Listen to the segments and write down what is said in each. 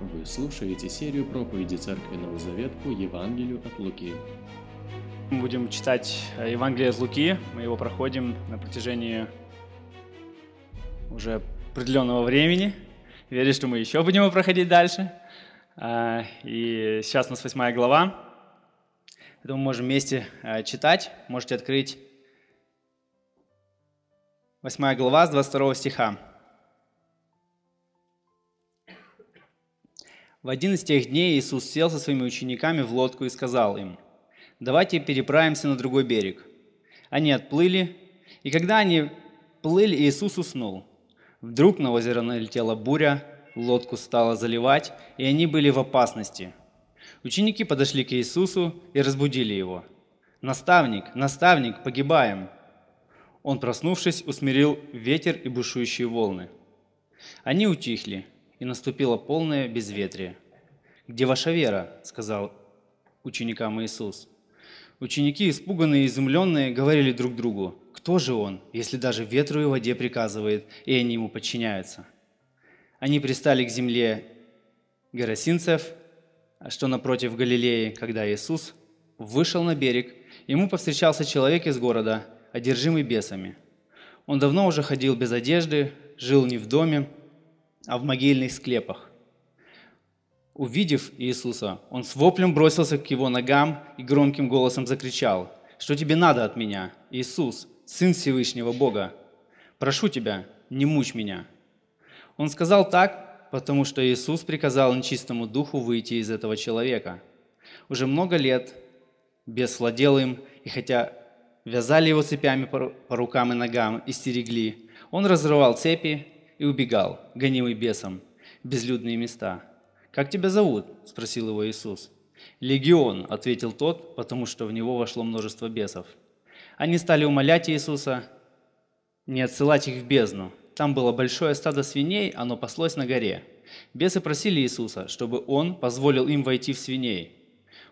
Вы слушаете серию проповеди Церкви Новый Завет по Евангелию от Луки. Мы будем читать э, Евангелие от Луки. Мы его проходим на протяжении уже определенного времени. Верю, что мы еще будем его проходить дальше. А, И сейчас у нас восьмая глава. Это мы можем вместе э, читать. Можете открыть восьмая глава с 22 стиха. В один из тех дней Иисус сел со своими учениками в лодку и сказал им, «Давайте переправимся на другой берег». Они отплыли, и когда они плыли, Иисус уснул. Вдруг на озеро налетела буря, лодку стало заливать, и они были в опасности. Ученики подошли к Иисусу и разбудили его. «Наставник, наставник, погибаем!» Он, проснувшись, усмирил ветер и бушующие волны. Они утихли, и наступило полное безветрие. «Где ваша вера?» – сказал ученикам Иисус. Ученики, испуганные и изумленные, говорили друг другу, «Кто же он, если даже ветру и воде приказывает, и они ему подчиняются?» Они пристали к земле Герасинцев, что напротив Галилеи, когда Иисус вышел на берег, ему повстречался человек из города, одержимый бесами. Он давно уже ходил без одежды, жил не в доме, а в могильных склепах. Увидев Иисуса, он с воплем бросился к его ногам и громким голосом закричал, «Что тебе надо от меня, Иисус, Сын Всевышнего Бога? Прошу тебя, не мучь меня». Он сказал так, потому что Иисус приказал нечистому духу выйти из этого человека. Уже много лет бес владел им, и хотя вязали его цепями по рукам и ногам и стерегли, он разрывал цепи и убегал, гонимый бесом, безлюдные места. «Как тебя зовут?» – спросил его Иисус. «Легион», – ответил тот, потому что в него вошло множество бесов. Они стали умолять Иисуса не отсылать их в бездну. Там было большое стадо свиней, оно паслось на горе. Бесы просили Иисуса, чтобы Он позволил им войти в свиней.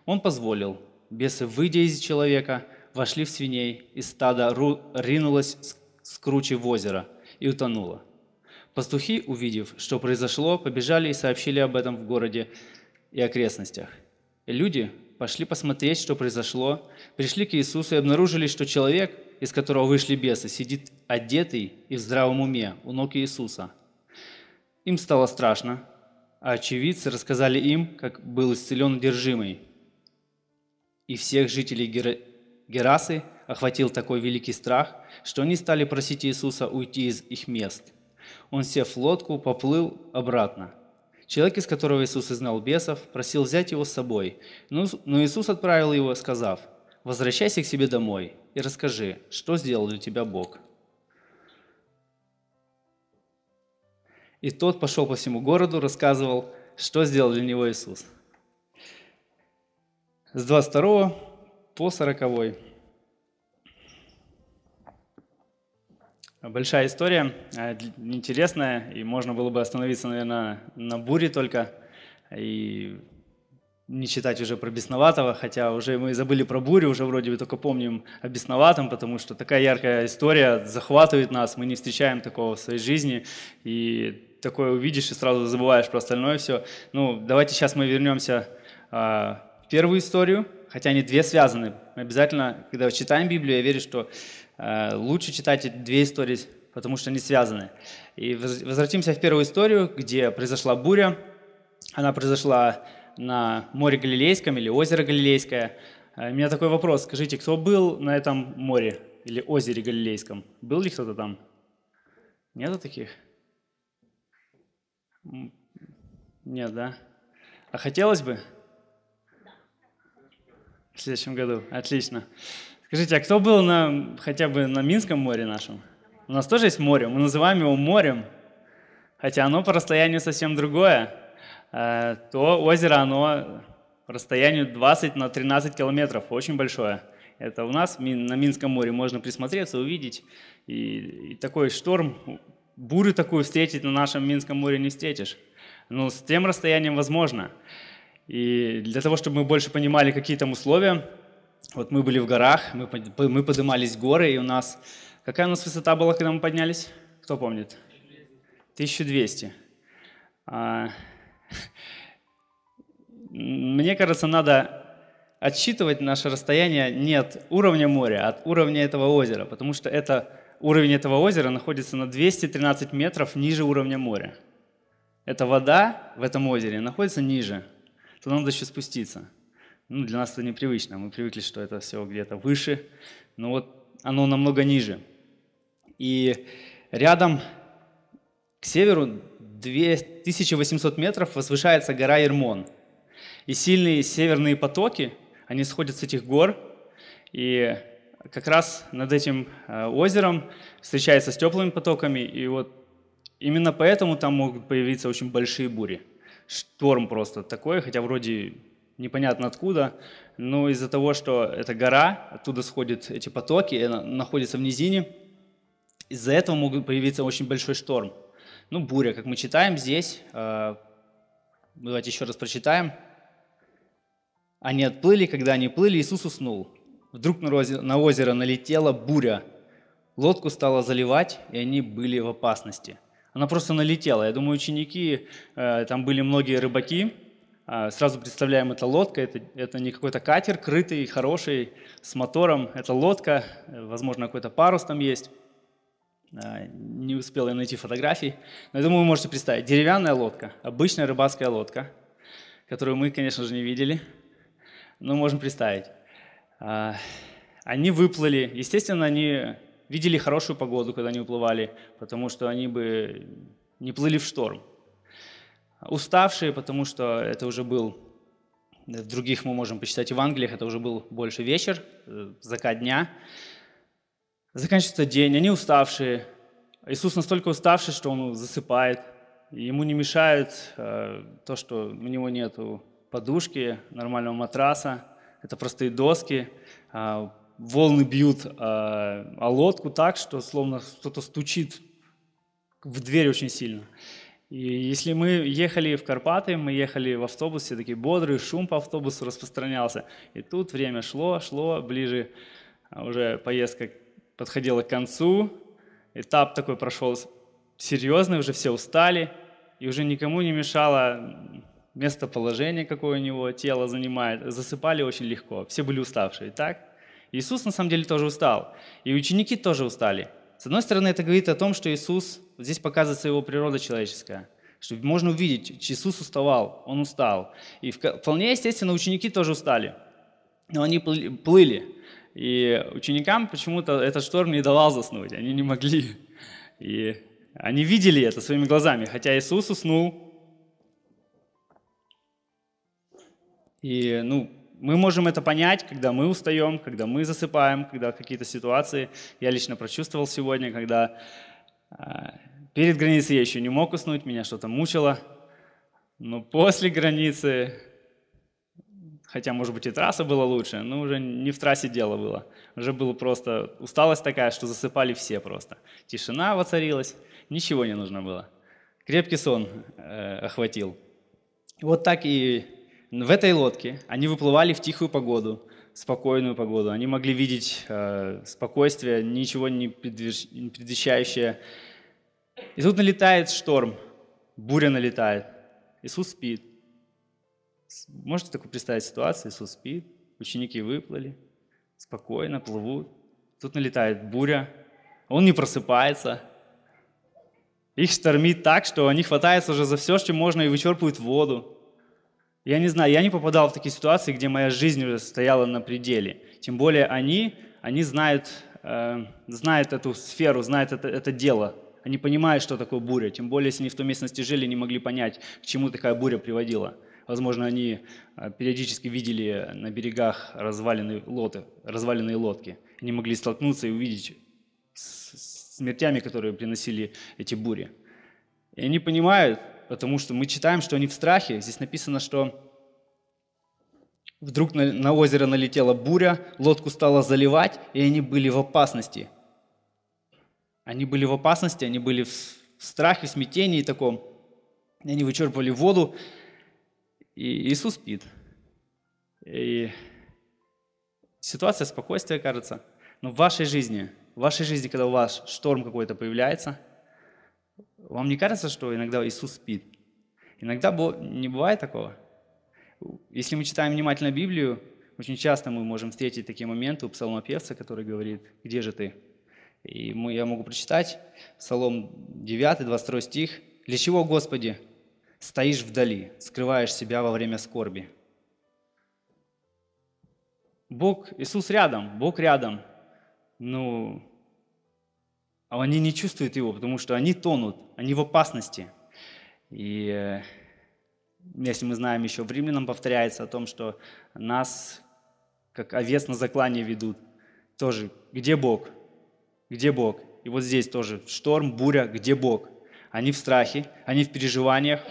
Он позволил. Бесы, выйдя из человека, вошли в свиней, и стадо ринулось с кручи в озеро и утонуло. Пастухи, увидев, что произошло, побежали и сообщили об этом в городе и окрестностях. Люди пошли посмотреть, что произошло, пришли к Иисусу и обнаружили, что человек, из которого вышли бесы, сидит одетый и в здравом уме у ног Иисуса. Им стало страшно, а очевидцы рассказали им, как был исцелен одержимый. И всех жителей Герасы охватил такой великий страх, что они стали просить Иисуса уйти из их мест – он, сев в лодку, поплыл обратно. Человек, из которого Иисус изгнал бесов, просил взять его с собой. Но Иисус отправил его, сказав, «Возвращайся к себе домой и расскажи, что сделал для тебя Бог». И тот пошел по всему городу, рассказывал, что сделал для него Иисус. С 22 по 40 Большая история, э, интересная, и можно было бы остановиться, наверное, на буре только и не читать уже про Бесноватого, хотя уже мы забыли про бурю, уже вроде бы только помним о Бесноватом, потому что такая яркая история захватывает нас, мы не встречаем такого в своей жизни, и такое увидишь и сразу забываешь про остальное все. Ну, давайте сейчас мы вернемся а, в первую историю, хотя они две связаны. Мы обязательно, когда читаем Библию, я верю, что Э, лучше читать эти две истории, потому что они связаны. И возвратимся в первую историю, где произошла буря. Она произошла на море Галилейском или озеро Галилейское. Э, у меня такой вопрос. Скажите, кто был на этом море или озере Галилейском? Был ли кто-то там? Нету таких? Нет, да? А хотелось бы? В следующем году. Отлично. Скажите, а кто был на, хотя бы на Минском море нашем? У нас тоже есть море, мы называем его морем, хотя оно по расстоянию совсем другое. Э, то озеро, оно по расстоянию 20 на 13 километров, очень большое. Это у нас на Минском море можно присмотреться, увидеть. И, и такой шторм, бурю такую встретить на нашем Минском море не встретишь. Но с тем расстоянием возможно. И для того, чтобы мы больше понимали, какие там условия, вот мы были в горах, мы, мы поднимались в горы, и у нас... Какая у нас высота была, когда мы поднялись? Кто помнит? 1200. А, мне кажется, надо отсчитывать наше расстояние не от уровня моря, а от уровня этого озера, потому что это, уровень этого озера находится на 213 метров ниже уровня моря. Эта вода в этом озере находится ниже, то надо еще спуститься. Ну, для нас это непривычно, мы привыкли, что это все где-то выше, но вот оно намного ниже. И рядом к северу 2800 метров возвышается гора Ермон. И сильные северные потоки, они сходят с этих гор, и как раз над этим э, озером встречается с теплыми потоками, и вот именно поэтому там могут появиться очень большие бури. Шторм просто такой, хотя вроде непонятно откуда, но из-за того, что это гора, оттуда сходят эти потоки, она находится в низине, из-за этого могут появиться очень большой шторм. Ну, буря, как мы читаем здесь, э, давайте еще раз прочитаем. Они отплыли, когда они плыли, Иисус уснул. Вдруг на озеро налетела буря. Лодку стало заливать, и они были в опасности. Она просто налетела. Я думаю, ученики, э, там были многие рыбаки, а, Сразу представляем, это лодка, это, это не какой-то катер крытый, хороший, с мотором. Это лодка, э, возможно, какой-то парус там есть. А, не успел я найти фотографий. Но я думаю, вы можете представить. Деревянная лодка, обычная рыбацкая лодка, которую мы, конечно же, не видели – ну, можем представить. А, они выплыли. Естественно, они видели хорошую погоду, когда они уплывали, потому что они бы не плыли в шторм. Уставшие, потому что это уже был, в других мы можем почитать Евангелиях, это уже был больше вечер, э, закат дня. Заканчивается день, они уставшие. Иисус настолько уставший, что он засыпает. Ему не мешает э, то, что у него нету подушки, нормального матраса, это простые доски. А, волны бьют а, о лодку так, что словно кто-то стучит в дверь очень сильно. И если мы ехали в Карпаты, мы ехали в автобусе, такие бодрые, шум по автобусу распространялся. И тут время шло, шло, ближе а, уже поездка подходила к концу. Этап такой прошел серьезный, уже все устали, и уже никому не мешало местоположение, какое у него тело занимает, засыпали очень легко. Все были уставшие, так? Иисус на самом деле тоже устал. И ученики тоже устали. С одной стороны, это говорит о том, что Иисус, вот здесь показывается его природа человеческая. Что можно увидеть, Иисус уставал, он устал. И вполне естественно, ученики тоже устали. Но они плыли. И ученикам почему-то этот шторм не давал заснуть, они не могли. И они видели это своими глазами, хотя Иисус уснул, И ну, мы можем это понять, когда мы устаем, когда мы засыпаем, когда какие-то ситуации. Я лично прочувствовал сегодня, когда э, перед границей я еще не мог уснуть, меня что-то мучило. Но после границы, хотя, может быть, и трасса была лучше, но уже не в трассе дело было. Уже было просто усталость такая, что засыпали все просто. Тишина воцарилась, ничего не нужно было. Крепкий сон э, охватил. Вот так и в этой лодке они выплывали в тихую погоду, спокойную погоду. Они могли видеть э, спокойствие, ничего не, предвещ... не предвещающее. И тут налетает шторм, буря налетает. Иисус спит. Можете такую представить ситуацию? Иисус спит, ученики выплыли, спокойно плывут. Тут налетает буря, он не просыпается. Их штормит так, что они хватаются уже за все, что можно, и вычерпывают воду. Я не знаю, я не попадал в такие ситуации, где моя жизнь уже стояла на пределе. Тем более они, они знают, э, знают эту сферу, знают это, это дело. Они понимают, что такое буря. Тем более, если они в той местности жили, не могли понять, к чему такая буря приводила. Возможно, они э, периодически видели на берегах разваленные, лоты, разваленные лодки. Они могли столкнуться и увидеть смертями, которые приносили эти бури. И они понимают, потому что мы читаем, что они в страхе. Здесь написано, что вдруг на, на озеро налетела буря, лодку стало заливать, и они были в опасности. Они были в опасности, они были в, в страхе, в смятении таком. И они вычерпывали воду, и Иисус спит. И ситуация спокойствия, кажется. Но в вашей жизни, в вашей жизни, когда у вас шторм какой-то появляется – вам не кажется, что иногда Иисус спит? Иногда не бывает такого. Если мы читаем внимательно Библию, очень часто мы можем встретить такие моменты у псалмопевца, который говорит, где же ты? И я могу прочитать Псалом 9, 22 стих. «Для чего, Господи, стоишь вдали, скрываешь себя во время скорби?» Бог, Иисус рядом, Бог рядом. Ну, а они не чувствуют Его, потому что они тонут, они в опасности. И э, если мы знаем, еще в Римлянам повторяется о том, что нас, как овец на заклане ведут. Тоже, где Бог? Где Бог? И вот здесь тоже шторм, буря, где Бог? Они в страхе, они в переживаниях.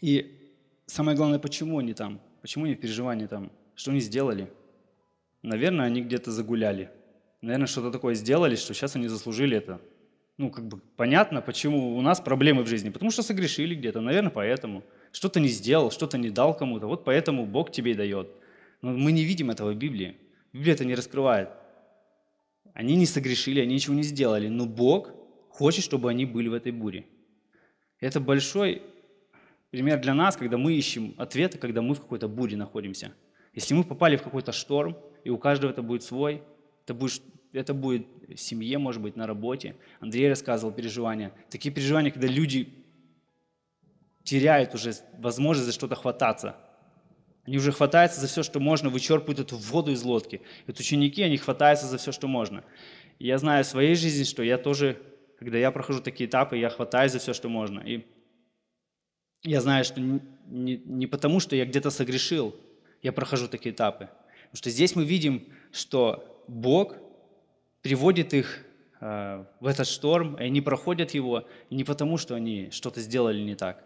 И самое главное, почему они там? Почему они в переживании там? Что они сделали? Наверное, они где-то загуляли. Наверное, что-то такое сделали, что сейчас они заслужили это. Ну, как бы понятно, почему у нас проблемы в жизни. Потому что согрешили где-то, наверное, поэтому. Что-то не сделал, что-то не дал кому-то. Вот поэтому Бог тебе и дает. Но мы не видим этого в Библии. Библия это не раскрывает. Они не согрешили, они ничего не сделали. Но Бог хочет, чтобы они были в этой буре. Это большой пример для нас, когда мы ищем ответы, когда мы в какой-то буре находимся. Если мы попали в какой-то шторм, и у каждого это будет свой. Это будет, это будет в семье, может быть, на работе. Андрей рассказывал переживания. Такие переживания, когда люди теряют уже возможность за что-то хвататься. Они уже хватаются за все, что можно, вычерпывают эту воду из лодки. И вот ученики, они хватаются за все, что можно. И я знаю в своей жизни, что я тоже, когда я прохожу такие этапы, я хватаюсь за все, что можно. И я знаю, что не, не, не потому, что я где-то согрешил, я прохожу такие этапы, Потому что здесь мы видим, что Бог приводит их э, в этот шторм, и они проходят его не потому, что они что-то сделали не так.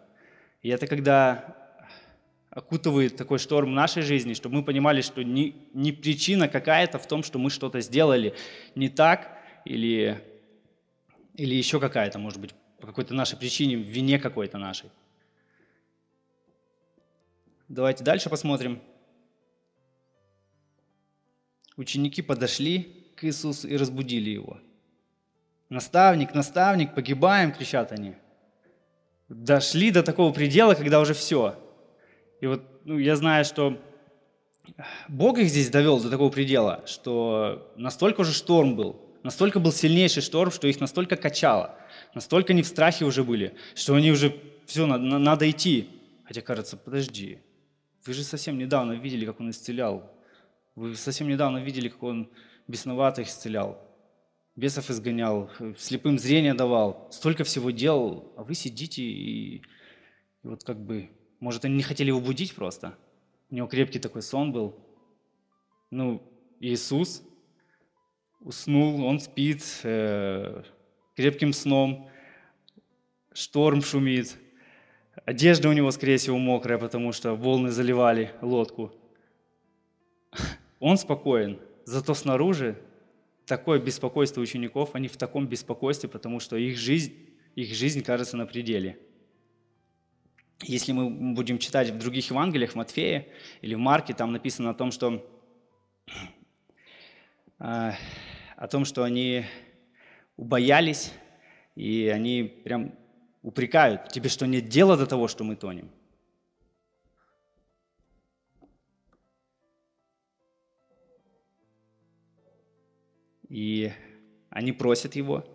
И это когда окутывает такой шторм нашей жизни, чтобы мы понимали, что не, не причина какая-то в том, что мы что-то сделали не так, или, или еще какая-то, может быть, по какой-то нашей причине, вине какой-то нашей. Давайте дальше посмотрим. Ученики подошли к Иисусу и разбудили его. «Наставник, наставник, погибаем!» – кричат они. Дошли до такого предела, когда уже все. И вот ну, я знаю, что Бог их здесь довел до такого предела, что настолько уже шторм был, настолько был сильнейший шторм, что их настолько качало, настолько они в страхе уже были, что они уже, все, надо, надо идти. Хотя кажется, подожди, вы же совсем недавно видели, как он исцелял вы совсем недавно видели, как он бесноватых исцелял, бесов изгонял, слепым зрение давал, столько всего делал, а вы сидите и, и вот как бы, может, они не хотели его будить просто. У него крепкий такой сон был. Ну, Иисус уснул, он спит э, крепким сном, шторм шумит, одежда у него, скорее всего, мокрая, потому что волны заливали лодку. Он спокоен, зато снаружи такое беспокойство учеников, они в таком беспокойстве, потому что их жизнь, их жизнь кажется на пределе. Если мы будем читать в других Евангелиях, в Матфея или в Марке, там написано о том, что, э, о том, что они убоялись, и они прям упрекают, тебе что нет дела до того, что мы тонем. И они просят его.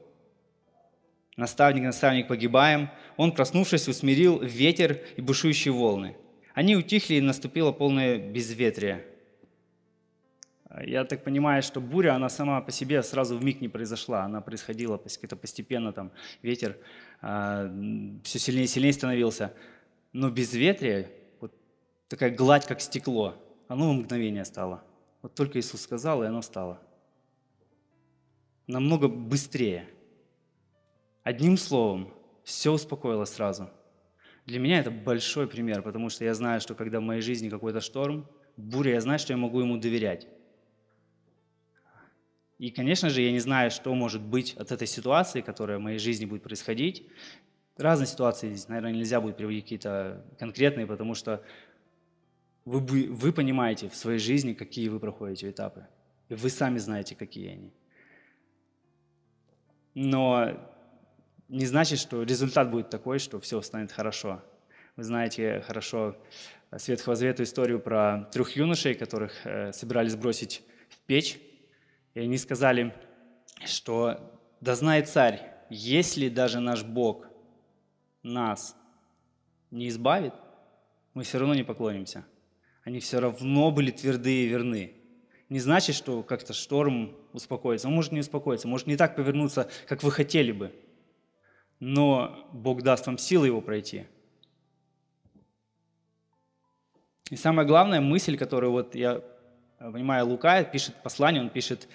Наставник, наставник, погибаем. Он, проснувшись, усмирил ветер и бушующие волны. Они утихли, и наступило полное безветрие. Я так понимаю, что буря, она сама по себе сразу в миг не произошла. Она происходила как-то постепенно, там ветер а, все сильнее и сильнее становился. Но безветрие, вот такая гладь, как стекло, оно в мгновение стало. Вот только Иисус сказал, и оно стало намного быстрее. Одним словом, все успокоилось сразу. Для меня это большой пример, потому что я знаю, что когда в моей жизни какой-то шторм, буря, я знаю, что я могу ему доверять. И, конечно же, я не знаю, что может быть от этой ситуации, которая в моей жизни будет происходить. Разные ситуации здесь, наверное, нельзя будет приводить какие-то конкретные, потому что вы, вы понимаете в своей жизни, какие вы проходите этапы. И вы сами знаете, какие они но не значит, что результат будет такой, что все станет хорошо. Вы знаете хорошо с Ветхого Завета историю про трех юношей, которых э, собирались бросить в печь. И они сказали, что «Да знает царь, если даже наш Бог нас не избавит, мы все равно не поклонимся». Они все равно были тверды и верны. Не значит, что как-то шторм успокоится. Он может не успокоиться, может не так повернуться, как вы хотели бы. Но Бог даст вам силы его пройти. И самая главная мысль, которую вот я понимаю, Лука пишет послание, он пишет,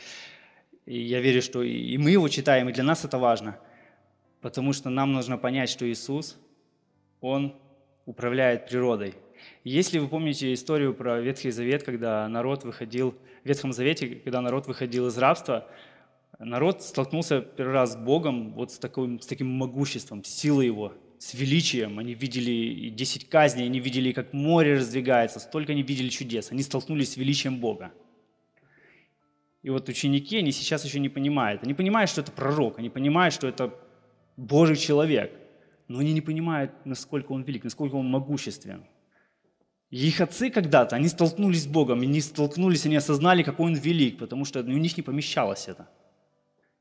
и я верю, что и мы его читаем, и для нас это важно, потому что нам нужно понять, что Иисус, Он управляет природой. Если вы помните историю про Ветхий Завет, когда народ выходил, в Ветхом Завете, когда народ выходил из рабства, народ столкнулся первый раз с Богом вот с, таким, с таким могуществом, силой Его, с величием. Они видели и 10 казней, они видели, как море раздвигается, столько они видели чудес. Они столкнулись с величием Бога. И вот ученики, они сейчас еще не понимают. Они понимают, что это пророк, они понимают, что это Божий человек, но они не понимают, насколько он велик, насколько он могуществен. И их отцы когда-то, они столкнулись с Богом, они столкнулись, они осознали, какой Он велик, потому что у них не помещалось это.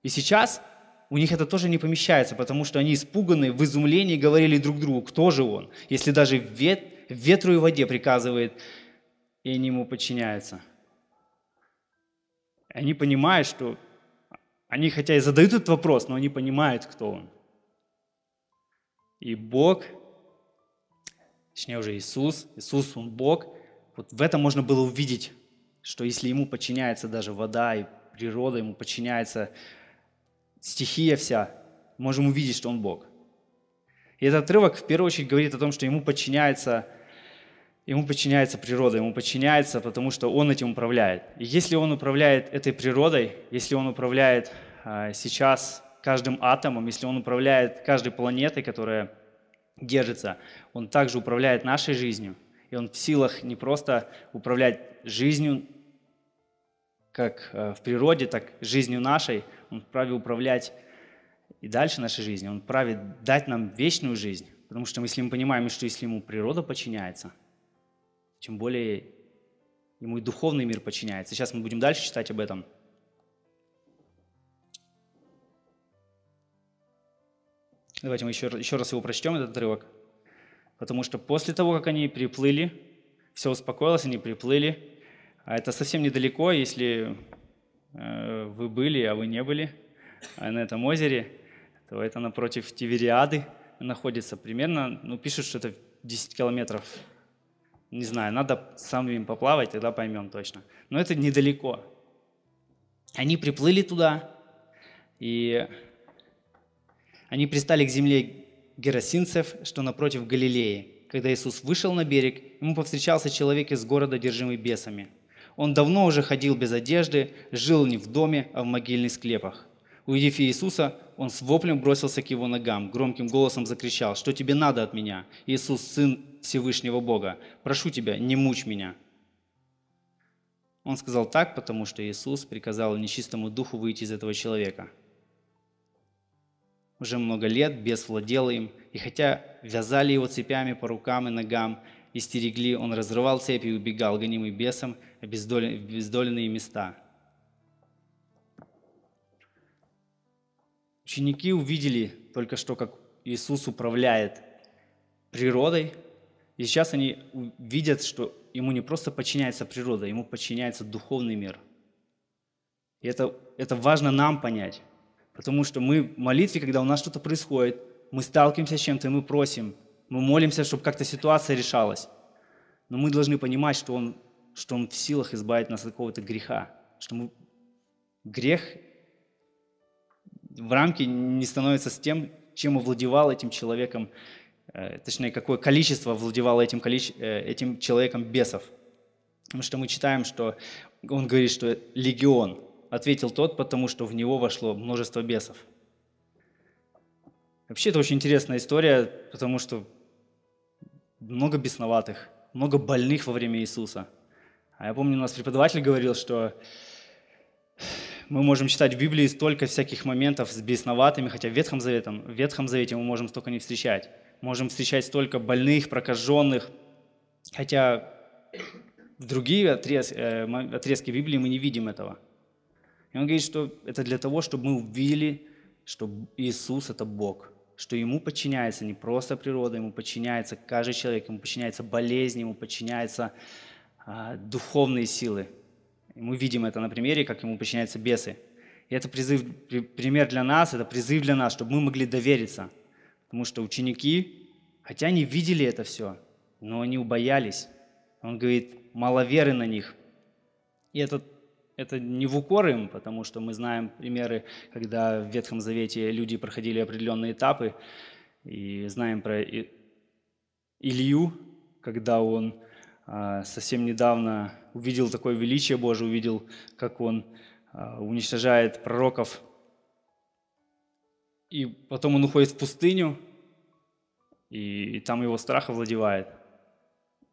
И сейчас у них это тоже не помещается, потому что они испуганы, в изумлении говорили друг другу, кто же Он, если даже вет, ветру и воде приказывает, и они ему подчиняются. Они понимают, что они хотя и задают этот вопрос, но они понимают, кто Он. И Бог точнее уже Иисус, Иисус, Он Бог, вот в этом можно было увидеть, что если Ему подчиняется даже вода и природа, Ему подчиняется стихия вся, можем увидеть, что Он Бог. И этот отрывок в первую очередь говорит о том, что Ему подчиняется, ему подчиняется природа, Ему подчиняется, потому что Он этим управляет. И если Он управляет этой природой, если Он управляет а, сейчас каждым атомом, если Он управляет каждой планетой, которая держится, Он также управляет нашей жизнью. И Он в силах не просто управлять жизнью, как э, в природе, так жизнью нашей. Он вправе управлять и дальше нашей жизнью. Он вправе дать нам вечную жизнь. Потому что если мы понимаем, что если ему природа подчиняется, тем более ему и духовный мир подчиняется. Сейчас мы будем дальше читать об этом – Давайте мы еще, еще раз его прочтем, этот отрывок. Потому что после того, как они приплыли, все успокоилось, они приплыли. А это совсем недалеко, если э, вы были, а вы не были а на этом озере, то это напротив Тивериады находится примерно, ну, пишут, что это 10 километров. Не знаю, надо самим поплавать, тогда поймем точно. Но это недалеко. Они приплыли туда, и они пристали к земле герасинцев, что напротив Галилеи. Когда Иисус вышел на берег, ему повстречался человек из города, держимый бесами. Он давно уже ходил без одежды, жил не в доме, а в могильных склепах. Увидев Иисуса, он с воплем бросился к его ногам, громким голосом закричал, «Что тебе надо от меня, Иисус, Сын Всевышнего Бога? Прошу тебя, не мучь меня». Он сказал так, потому что Иисус приказал нечистому духу выйти из этого человека – уже много лет, бес владел им, и хотя вязали его цепями по рукам и ногам и стерегли, он разрывал цепи и убегал, гонимый бесом, в бездоленные места. Ученики увидели только что, как Иисус управляет природой, и сейчас они видят, что ему не просто подчиняется природа, ему подчиняется духовный мир. И это, это важно нам понять. Потому что мы в молитве, когда у нас что-то происходит, мы сталкиваемся с чем-то, и мы просим, мы молимся, чтобы как-то ситуация решалась. Но мы должны понимать, что Он, что он в силах избавить нас от какого-то греха. Что мы... грех в рамке не становится с тем, чем овладевал этим человеком, э, точнее, какое количество овладевало этим, количе... э, этим человеком бесов. Потому что мы читаем, что он говорит, что легион – ответил тот, потому что в него вошло множество бесов. Вообще это очень интересная история, потому что много бесноватых, много больных во время Иисуса. А я помню, у нас преподаватель говорил, что мы можем читать в Библии столько всяких моментов с бесноватыми, хотя в Ветхом Завете, в Ветхом Завете мы можем столько не встречать. можем встречать столько больных, прокаженных, хотя в другие отрез, э, отрезки Библии мы не видим этого. И он говорит, что это для того, чтобы мы увидели, что Иисус – это Бог, что Ему подчиняется не просто природа, Ему подчиняется каждый человек, Ему подчиняется болезнь, Ему подчиняются а, духовные силы. И мы видим это на примере, как Ему подчиняются бесы. И это призыв, пример для нас, это призыв для нас, чтобы мы могли довериться. Потому что ученики, хотя они видели это все, но они убоялись. Он говорит, мало веры на них. И это, это не в укор им, потому что мы знаем примеры, когда в Ветхом Завете люди проходили определенные этапы, и знаем про Илью, когда он а, совсем недавно увидел такое величие Божие, увидел, как он а, уничтожает пророков. И потом он уходит в пустыню, и, там его страх овладевает.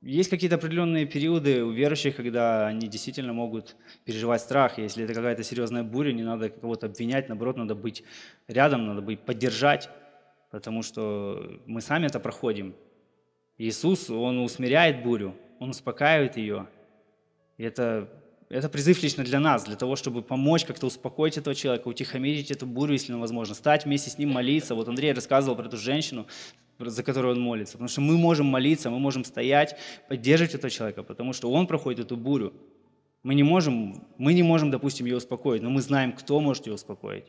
Есть какие-то определенные периоды у верующих, когда они действительно могут переживать страх. Если это какая-то серьезная буря, не надо кого-то обвинять, наоборот, надо быть рядом, надо быть поддержать, потому что мы сами это проходим. Иисус, Он усмиряет бурю, Он успокаивает ее. И это это призыв лично для нас, для того, чтобы помочь как-то успокоить этого человека, утихомирить эту бурю, если возможно, стать вместе с ним молиться. Вот Андрей рассказывал про эту женщину, за которую он молится. Потому что мы можем молиться, мы можем стоять, поддерживать этого человека, потому что он проходит эту бурю. Мы не можем, мы не можем, допустим, ее успокоить, но мы знаем, кто может ее успокоить.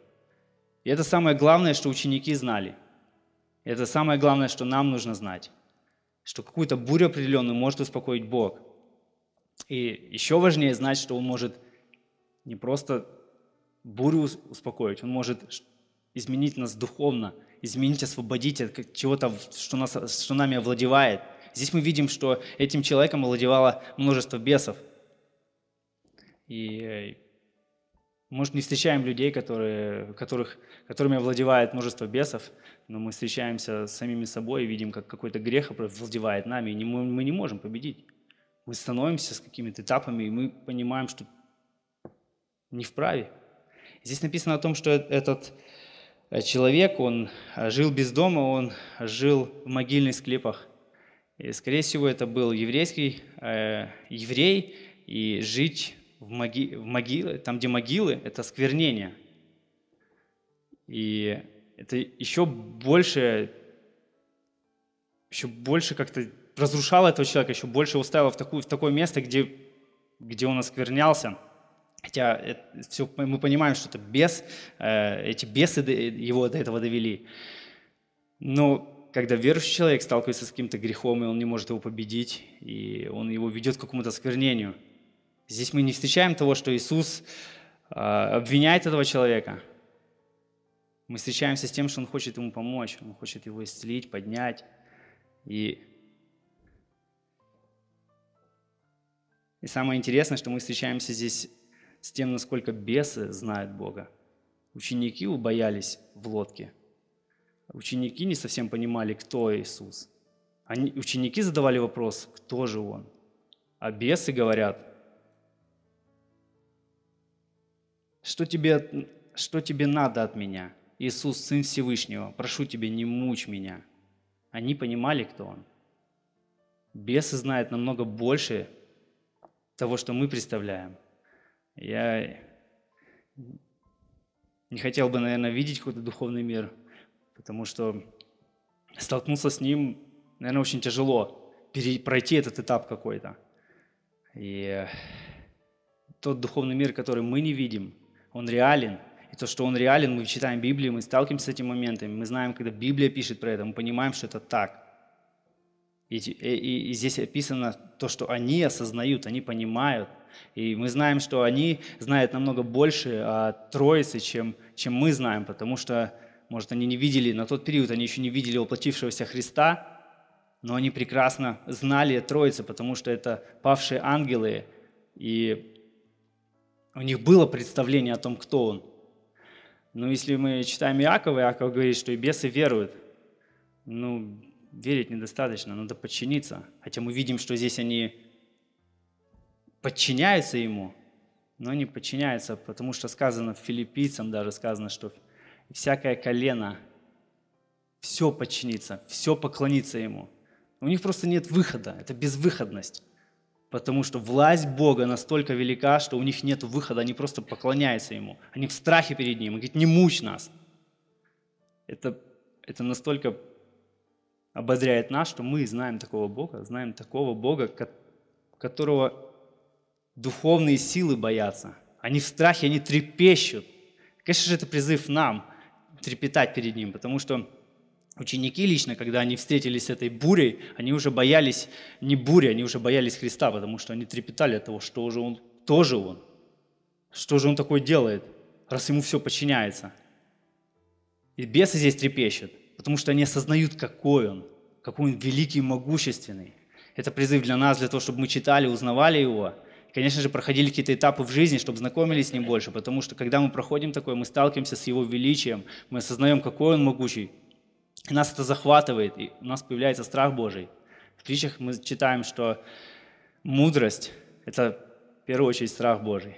И это самое главное, что ученики знали. И это самое главное, что нам нужно знать. Что какую-то бурю определенную может успокоить Бог – и еще важнее знать, что он может не просто бурю успокоить, он может изменить нас духовно, изменить, освободить от чего-то, что, нас, что нами овладевает. Здесь мы видим, что этим человеком овладевало множество бесов. И, э, может, не встречаем людей, которые, которых, которыми овладевает множество бесов, но мы встречаемся с самими собой и видим, как какой-то грех овладевает нами, и мы не можем победить мы становимся с какими-то этапами, и мы понимаем, что не вправе. Здесь написано о том, что этот человек, он э, жил без дома, он жил в могильных склепах. И, скорее всего, это был еврейский э, еврей, и жить в, моги, в могиле, там, где могилы, это сквернение. И это еще больше, еще больше как-то разрушало этого человека, еще больше его ставило в, такую, в такое место, где, где он осквернялся. Хотя все, мы понимаем, что это бес, э, эти бесы его до этого довели. Но когда верующий человек сталкивается с каким-то грехом, и он не может его победить, и он его ведет к какому-то осквернению, здесь мы не встречаем того, что Иисус э, обвиняет этого человека. Мы встречаемся с тем, что Он хочет ему помочь, Он хочет его исцелить, поднять. И И самое интересное, что мы встречаемся здесь с тем, насколько бесы знают Бога. Ученики убоялись в лодке. Ученики не совсем понимали, кто Иисус. Они, ученики задавали вопрос, кто же Он. А бесы говорят, что тебе, что тебе надо от меня? Иисус, Сын Всевышнего, прошу тебя, не мучь меня. Они понимали, кто Он. Бесы знают намного больше, того, что мы представляем. Я не хотел бы, наверное, видеть какой-то духовный мир, потому что столкнуться с ним, наверное, очень тяжело пройти этот этап какой-то. И тот духовный мир, который мы не видим, он реален. И то, что он реален, мы читаем Библию, мы сталкиваемся с этими моментами, мы знаем, когда Библия пишет про это, мы понимаем, что это так. И, и, и здесь описано то, что они осознают, они понимают. И мы знаем, что они знают намного больше о Троице, чем, чем мы знаем, потому что, может, они не видели, на тот период они еще не видели воплотившегося Христа, но они прекрасно знали о потому что это павшие ангелы, и у них было представление о том, кто Он. Но если мы читаем Иакова, Иаков говорит, что и бесы веруют. Ну, верить недостаточно, надо подчиниться. Хотя мы видим, что здесь они подчиняются Ему, но не подчиняются, потому что сказано филиппийцам даже сказано, что всякое колено, все подчиниться, все поклониться Ему. У них просто нет выхода, это безвыходность. Потому что власть Бога настолько велика, что у них нет выхода, они просто поклоняются Ему. Они в страхе перед Ним. Он не мучь нас. Это, это настолько ободряет нас, что мы знаем такого Бога, знаем такого Бога, которого духовные силы боятся. Они в страхе, они трепещут. Конечно же, это призыв нам трепетать перед Ним, потому что Ученики лично, когда они встретились с этой бурей, они уже боялись не бури, они уже боялись Христа, потому что они трепетали от того, что же Он, тоже Он, что же Он такое делает, раз Ему все подчиняется. И бесы здесь трепещут, потому что они осознают, какой Он, какой Он великий и могущественный. Это призыв для нас, для того, чтобы мы читали, узнавали Его, конечно же, проходили какие-то этапы в жизни, чтобы знакомились с Ним больше, потому что когда мы проходим такое, мы сталкиваемся с Его величием, мы осознаем, какой Он могучий, и нас это захватывает, и у нас появляется страх Божий. В притчах мы читаем, что мудрость – это в первую очередь страх Божий.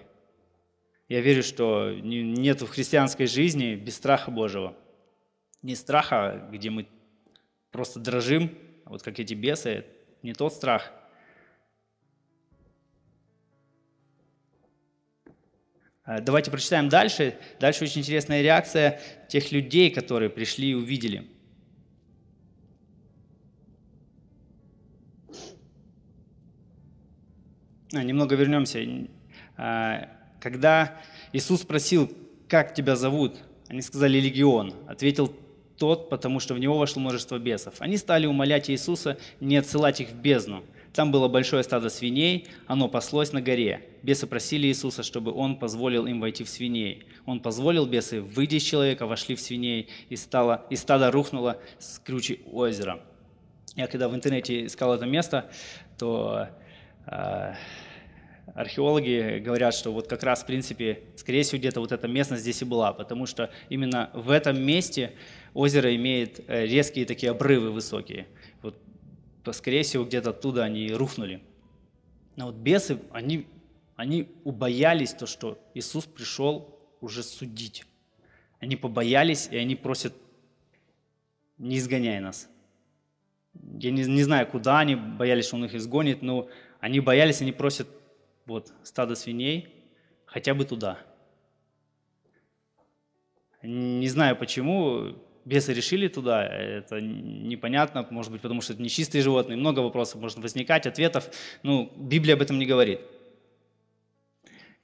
Я верю, что нет в христианской жизни без страха Божьего. Не страха, где мы просто дрожим, а вот как эти бесы, не тот страх. Давайте прочитаем дальше. Дальше очень интересная реакция тех людей, которые пришли и увидели – А, немного вернемся. А, когда Иисус спросил, как тебя зовут, они сказали «Легион». Ответил тот, потому что в него вошло множество бесов. Они стали умолять Иисуса не отсылать их в бездну. Там было большое стадо свиней, оно паслось на горе. Бесы просили Иисуса, чтобы он позволил им войти в свиней. Он позволил бесы, выйти из человека, вошли в свиней, и, стало, и стадо рухнуло с кручи озера. Я когда в интернете искал это место, то а, археологи говорят, что вот как раз, в принципе, скорее всего, где-то вот эта местность здесь и была, потому что именно в этом месте озеро имеет э, резкие такие обрывы высокие. Вот, скорее всего, где-то оттуда они рухнули. Но вот бесы, они, они убоялись то, что Иисус пришел уже судить. Они побоялись, и они просят, не изгоняй нас. Я не, не знаю, куда они боялись, что он их изгонит, но они боялись, они просят вот стадо свиней хотя бы туда. Не знаю почему, бесы решили туда, это непонятно, может быть, потому что это нечистые животные, много вопросов может возникать, ответов, ну, Библия об этом не говорит.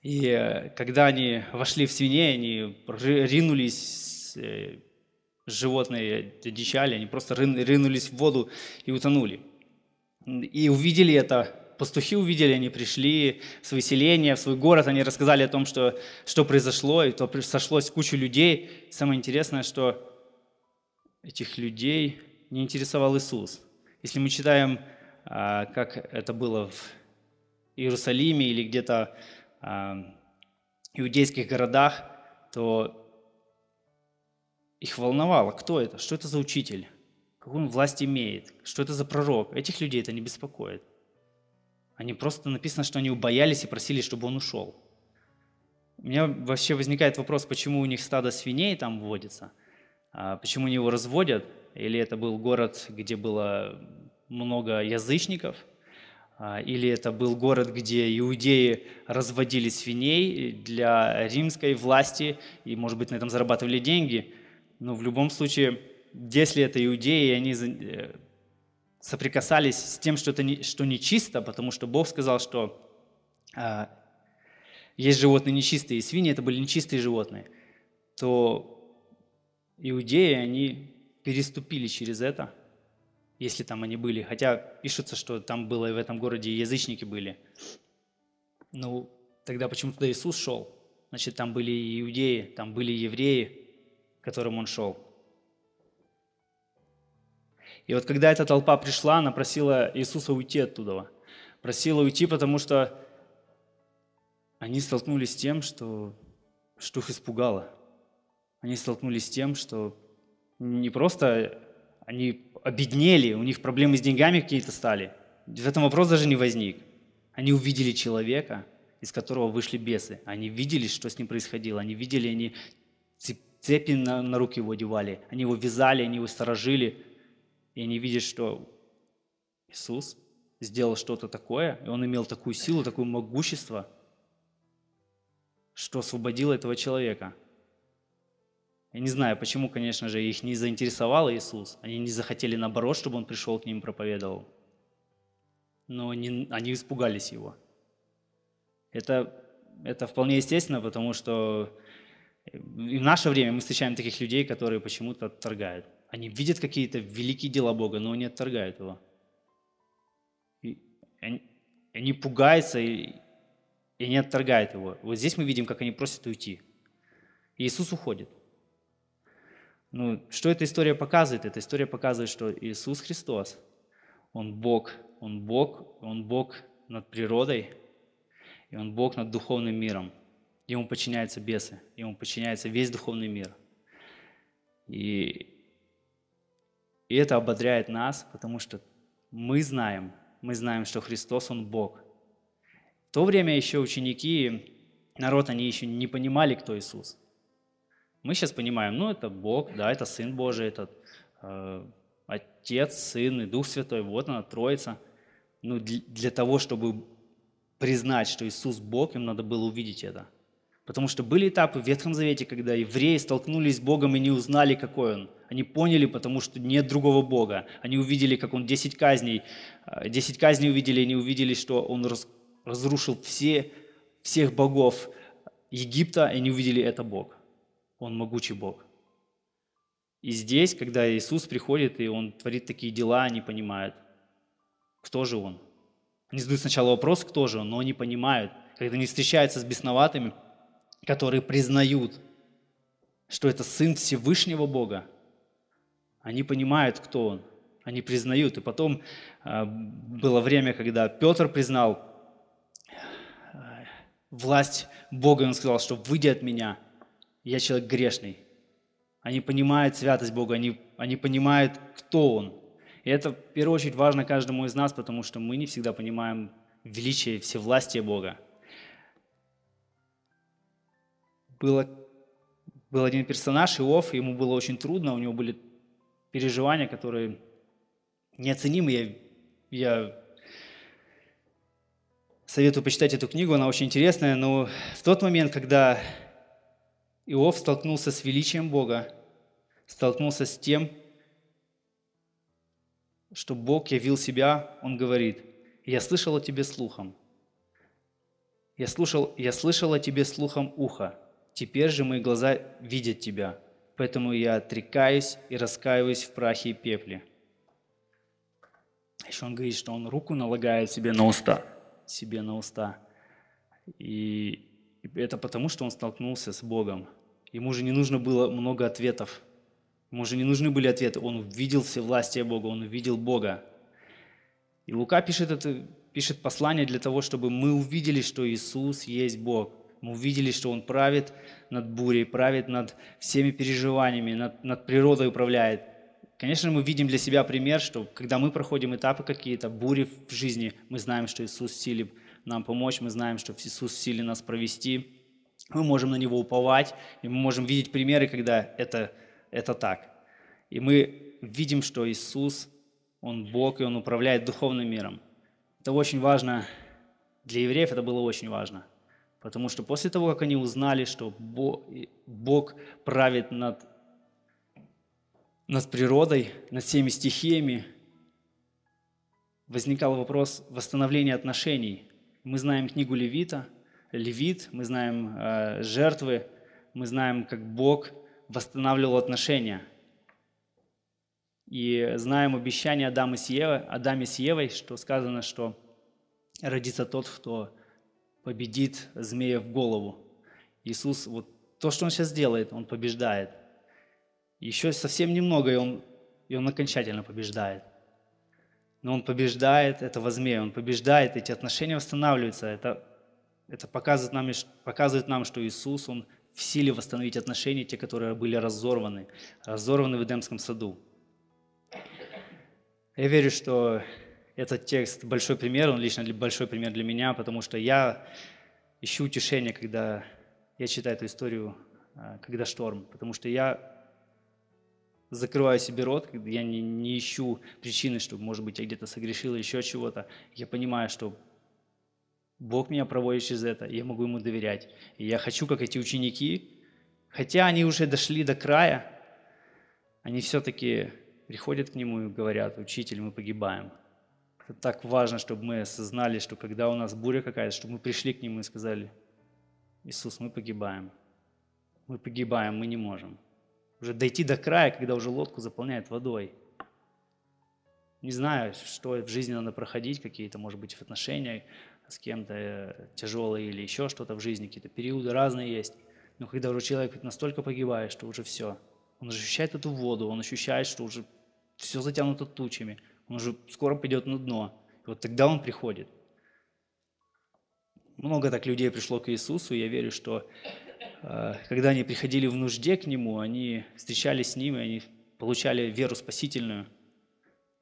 И э, когда они вошли в свиней, они ринулись, э, животные дичали, они просто рынулись в воду и утонули. И увидели это пастухи увидели, они пришли в свое селение, в свой город, они рассказали о том, что, что произошло, и то сошлось куча людей. Самое интересное, что этих людей не интересовал Иисус. Если мы читаем, а, как это было в Иерусалиме или где-то а, в иудейских городах, то их волновало, кто это, что это за учитель, какую он власть имеет, что это за пророк. Этих людей это не беспокоит. Они просто написано, что они убоялись и просили, чтобы он ушел. У меня вообще возникает вопрос, почему у них стадо свиней там водится, а почему они его разводят, или это был город, где было много язычников, а, или это был город, где иудеи разводили свиней для римской власти и, может быть, на этом зарабатывали деньги. Но в любом случае, если это иудеи, они э, соприкасались с тем, что, это не, что нечисто, потому что Бог сказал, что а, есть животные нечистые, и свиньи – это были нечистые животные, то иудеи, они переступили через это, если там они были. Хотя пишется, что там было и в этом городе и язычники были. Ну, тогда почему туда Иисус шел? Значит, там были и иудеи, там были евреи, к которым он шел. И вот когда эта толпа пришла, она просила Иисуса уйти оттуда. Просила уйти, потому что они столкнулись с тем, что, что их испугало. Они столкнулись с тем, что не просто они обеднели, у них проблемы с деньгами какие-то стали. В этом вопрос даже не возник. Они увидели человека, из которого вышли бесы. Они видели, что с ним происходило. Они видели, они цепи на, на руки его одевали, они его вязали, они его сторожили, и они видят, что Иисус сделал что-то такое, и он имел такую силу, такое могущество, что освободило этого человека. Я не знаю, почему, конечно же, их не заинтересовал Иисус. Они не захотели, наоборот, чтобы он пришел к ним и проповедовал. Но они, они испугались его. Это, это вполне естественно, потому что и в наше время мы встречаем таких людей, которые почему-то отторгают. Они видят какие-то великие дела Бога, но не отторгают его. И они, они пугаются и, и не отторгают его. Вот здесь мы видим, как они просят уйти. И Иисус уходит. Ну, что эта история показывает? Эта история показывает, что Иисус Христос, Он Бог, Он Бог, Он Бог над природой, и Он Бог над духовным миром. Ему подчиняются бесы, ему подчиняется весь духовный мир. И, и это ободряет нас, потому что мы знаем, мы знаем, что Христос, Он Бог. В то время еще ученики, народ, они еще не понимали, кто Иисус. Мы сейчас понимаем, ну, это Бог, да, это Сын Божий, это э, Отец, Сын и Дух Святой, вот она, Троица. Ну, для, для того, чтобы признать, что Иисус Бог, им надо было увидеть это. Потому что были этапы в Ветхом Завете, когда евреи столкнулись с Богом и не узнали, какой Он. Они поняли, потому что нет другого Бога. Они увидели, как Он 10 казней, 10 казней увидели, и они увидели, что Он разрушил все, всех богов Египта, и они увидели, это Бог. Он могучий Бог. И здесь, когда Иисус приходит, и Он творит такие дела, они понимают, кто же Он. Они задают сначала вопрос, кто же Он, но они понимают. Когда они встречаются с бесноватыми, которые признают, что это Сын Всевышнего Бога, они понимают, кто Он. Они признают. И потом э, было время, когда Петр признал э, власть Бога, и он сказал, что «выйди от меня, я человек грешный». Они понимают святость Бога, они, они понимают, кто Он. И это в первую очередь важно каждому из нас, потому что мы не всегда понимаем величие всевластия Бога. Было, был один персонаж, Иов, ему было очень трудно, у него были переживания, которые неоценимы. Я, я советую почитать эту книгу, она очень интересная, но в тот момент, когда Иов столкнулся с величием Бога, столкнулся с тем, что Бог явил себя, он говорит, «Я слышал о тебе слухом, я, слушал, я слышал о тебе слухом уха, теперь же мои глаза видят тебя, поэтому я отрекаюсь и раскаиваюсь в прахе и пепле». Еще он говорит, что он руку налагает себе на уста, себе на уста. И это потому, что он столкнулся с Богом. Ему же не нужно было много ответов Ему же не нужны были ответы. Он увидел все власти Бога, он увидел Бога. И Лука пишет, это, пишет послание для того, чтобы мы увидели, что Иисус есть Бог. Мы увидели, что Он правит над бурей, правит над всеми переживаниями, над, над природой управляет. Конечно, мы видим для себя пример, что когда мы проходим этапы какие-то, бури в жизни, мы знаем, что Иисус в силе нам помочь, мы знаем, что Иисус в силе нас провести. Мы можем на Него уповать, и мы можем видеть примеры, когда это это так. И мы видим, что Иисус, Он Бог, и Он управляет духовным миром. Это очень важно, для евреев это было очень важно. Потому что после того, как они узнали, что Бог правит над, над природой, над всеми стихиями, возникал вопрос восстановления отношений. Мы знаем книгу Левита, Левит, мы знаем э, жертвы, мы знаем, как Бог восстанавливал отношения. И знаем обещание Адама с Евой, Адаме с Евой, что сказано, что родится тот, кто победит змея в голову. Иисус, вот то, что Он сейчас делает, Он побеждает. Еще совсем немного, и Он, и он окончательно побеждает. Но Он побеждает этого змея, Он побеждает, эти отношения восстанавливаются. Это, это показывает, нам, показывает нам, что Иисус, Он в силе восстановить отношения, те, которые были разорваны, разорваны в Эдемском саду. Я верю, что этот текст большой пример, он лично большой пример для меня, потому что я ищу утешение, когда я читаю эту историю а, когда шторм, потому что я закрываю себе рот, я не, не ищу причины, чтобы, может быть, я где-то согрешил еще чего-то. Я понимаю, что Бог меня проводит через это, я могу Ему доверять. И я хочу, как эти ученики, хотя они уже дошли до края, они все-таки приходят к Нему и говорят, «Учитель, мы погибаем». Это так важно, чтобы мы осознали, что когда у нас буря какая-то, чтобы мы пришли к Нему и сказали, «Иисус, мы погибаем. Мы погибаем, мы не можем». Уже дойти до края, когда уже лодку заполняет водой. Не знаю, что в жизни надо проходить, какие-то, может быть, в отношениях с кем-то э, тяжелые или еще что-то в жизни, какие-то периоды разные есть. Но когда уже человек настолько погибает, что уже все, он ощущает эту воду, он ощущает, что уже все затянуто тучами, он уже скоро пойдет на дно. И вот тогда он приходит. Много так людей пришло к Иисусу, и я верю, что когда они приходили в нужде к Нему, они встречались с Ним, и они получали веру спасительную.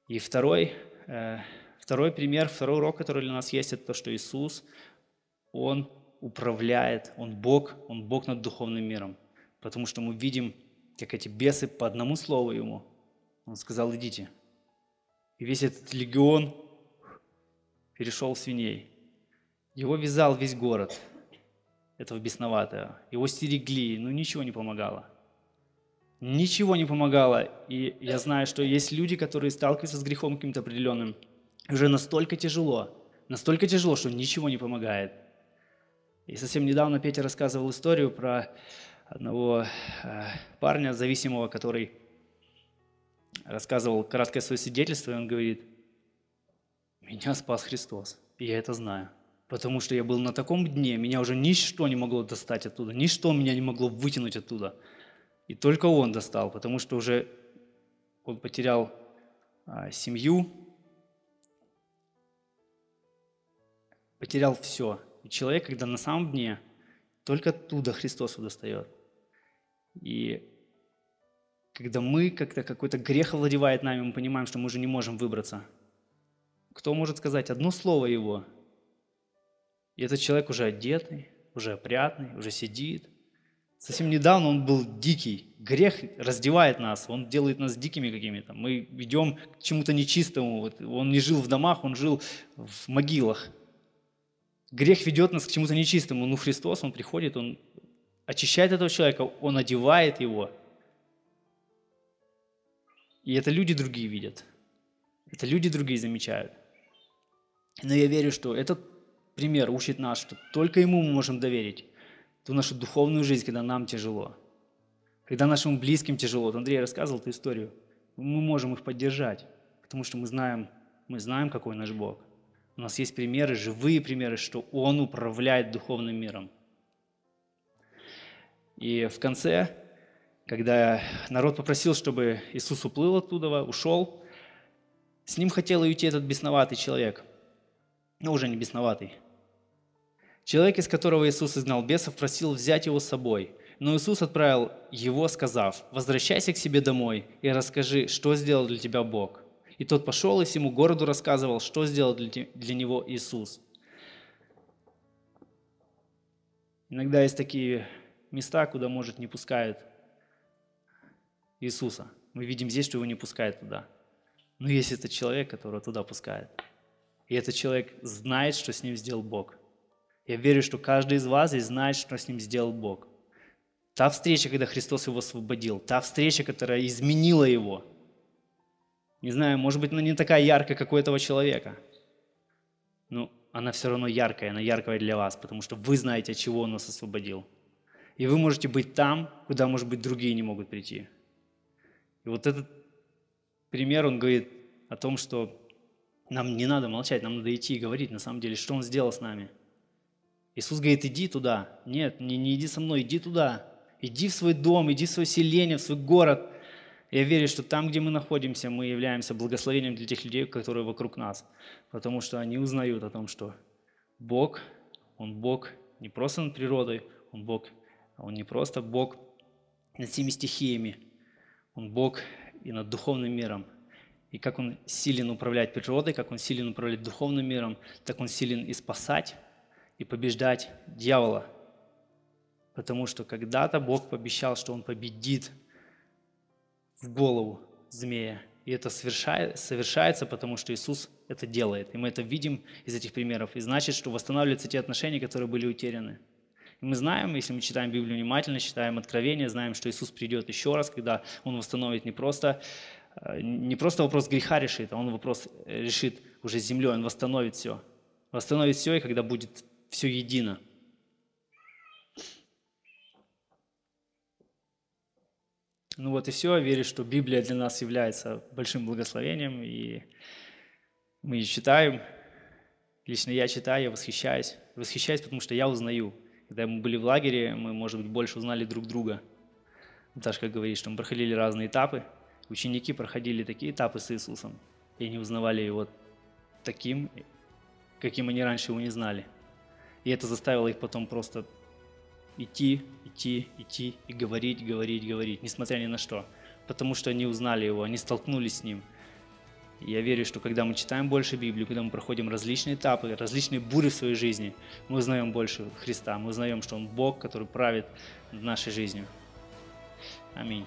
И второй, э, второй пример, второй урок, который для нас есть, это то, что Иисус, Он управляет, Он Бог, Он Бог над духовным миром. Потому что мы видим, как эти бесы по одному слову Ему, Он сказал, идите. И весь этот легион перешел в свиней. Его вязал весь город, этого бесноватого. Его стерегли, но ничего не помогало. Ничего не помогало. И я знаю, что есть люди, которые сталкиваются с грехом каким-то определенным. Уже настолько тяжело, настолько тяжело, что ничего не помогает. И совсем недавно Петя рассказывал историю про одного э, парня зависимого, который рассказывал краткое свое свидетельство, и он говорит, меня спас Христос, и я это знаю. Потому что я был на таком дне, меня уже ничто не могло достать оттуда, ничто меня не могло вытянуть оттуда. И только он достал, потому что уже он потерял а, семью, потерял все. И человек, когда на самом дне, только оттуда Христос достает. И когда мы, как-то какой-то грех овладевает нами, мы понимаем, что мы уже не можем выбраться. Кто может сказать одно слово его, и этот человек уже одетый, уже опрятный, уже сидит. Совсем недавно он был дикий. Грех раздевает нас, он делает нас дикими какими-то. Мы идем к чему-то нечистому. Он не жил в домах, он жил в могилах. Грех ведет нас к чему-то нечистому. Ну, Христос, Он приходит, Он очищает этого человека, Он одевает его. И это люди другие видят. Это люди другие замечают. Но я верю, что этот пример учит нас, что только Ему мы можем доверить ту нашу духовную жизнь, когда нам тяжело. Когда нашим близким тяжело. Вот Андрей рассказывал эту историю. Мы можем их поддержать, потому что мы знаем, мы знаем, какой наш Бог. У нас есть примеры, живые примеры, что Он управляет духовным миром. И в конце, когда народ попросил, чтобы Иисус уплыл оттуда, ушел, с ним хотел уйти этот бесноватый человек. Но уже не бесноватый. Человек, из которого Иисус изгнал бесов, просил взять его с собой. Но Иисус отправил его, сказав, «Возвращайся к себе домой и расскажи, что сделал для тебя Бог». И тот пошел и всему городу рассказывал, что сделал для него Иисус. Иногда есть такие места, куда, может, не пускают Иисуса. Мы видим здесь, что его не пускают туда. Но есть этот человек, которого туда пускает. И этот человек знает, что с ним сделал Бог. Я верю, что каждый из вас здесь знает, что с ним сделал Бог. Та встреча, когда Христос его освободил, та встреча, которая изменила его. Не знаю, может быть, она не такая яркая, как у этого человека. Но она все равно яркая, она яркая для вас, потому что вы знаете, от чего Он нас освободил. И вы можете быть там, куда, может быть, другие не могут прийти. И вот этот пример, он говорит о том, что нам не надо молчать, нам надо идти и говорить, на самом деле, что Он сделал с нами – Иисус говорит, иди туда. Нет, не, не иди со мной, иди туда. Иди в свой дом, иди в свое селение, в свой город. Я верю, что там, где мы находимся, мы являемся благословением для тех людей, которые вокруг нас. Потому что они узнают о том, что Бог, Он Бог не просто над природой, Он Бог, Он не просто Бог над всеми стихиями, Он Бог и над духовным миром. И как Он силен управлять природой, как Он силен управлять духовным миром, так Он силен и спасать, и побеждать дьявола. Потому что когда-то Бог пообещал, что Он победит в голову змея. И это совершается, потому что Иисус это делает. И мы это видим из этих примеров. И значит, что восстанавливаются те отношения, которые были утеряны. И мы знаем, если мы читаем Библию внимательно, читаем Откровение, знаем, что Иисус придет еще раз, когда Он восстановит не просто, э, не просто вопрос греха решит, а Он вопрос э, решит уже землей, Он восстановит все. Восстановит все, и когда будет все едино. Ну вот и все. Верю, что Библия для нас является большим благословением, и мы ее читаем. Лично я читаю, я восхищаюсь. Восхищаюсь, потому что я узнаю – когда мы были в лагере, мы, может быть, больше узнали друг друга. Наташа, как говоришь, что мы проходили разные этапы. Ученики проходили такие этапы с Иисусом, и они узнавали его таким, каким они раньше его не знали. И это заставило их потом просто идти, идти, идти и говорить, говорить, говорить, несмотря ни на что. Потому что они узнали его, они столкнулись с ним – я верю, что когда мы читаем больше Библию, когда мы проходим различные этапы, различные бури в своей жизни, мы узнаем больше Христа, мы узнаем, что Он Бог, который правит нашей жизнью. Аминь.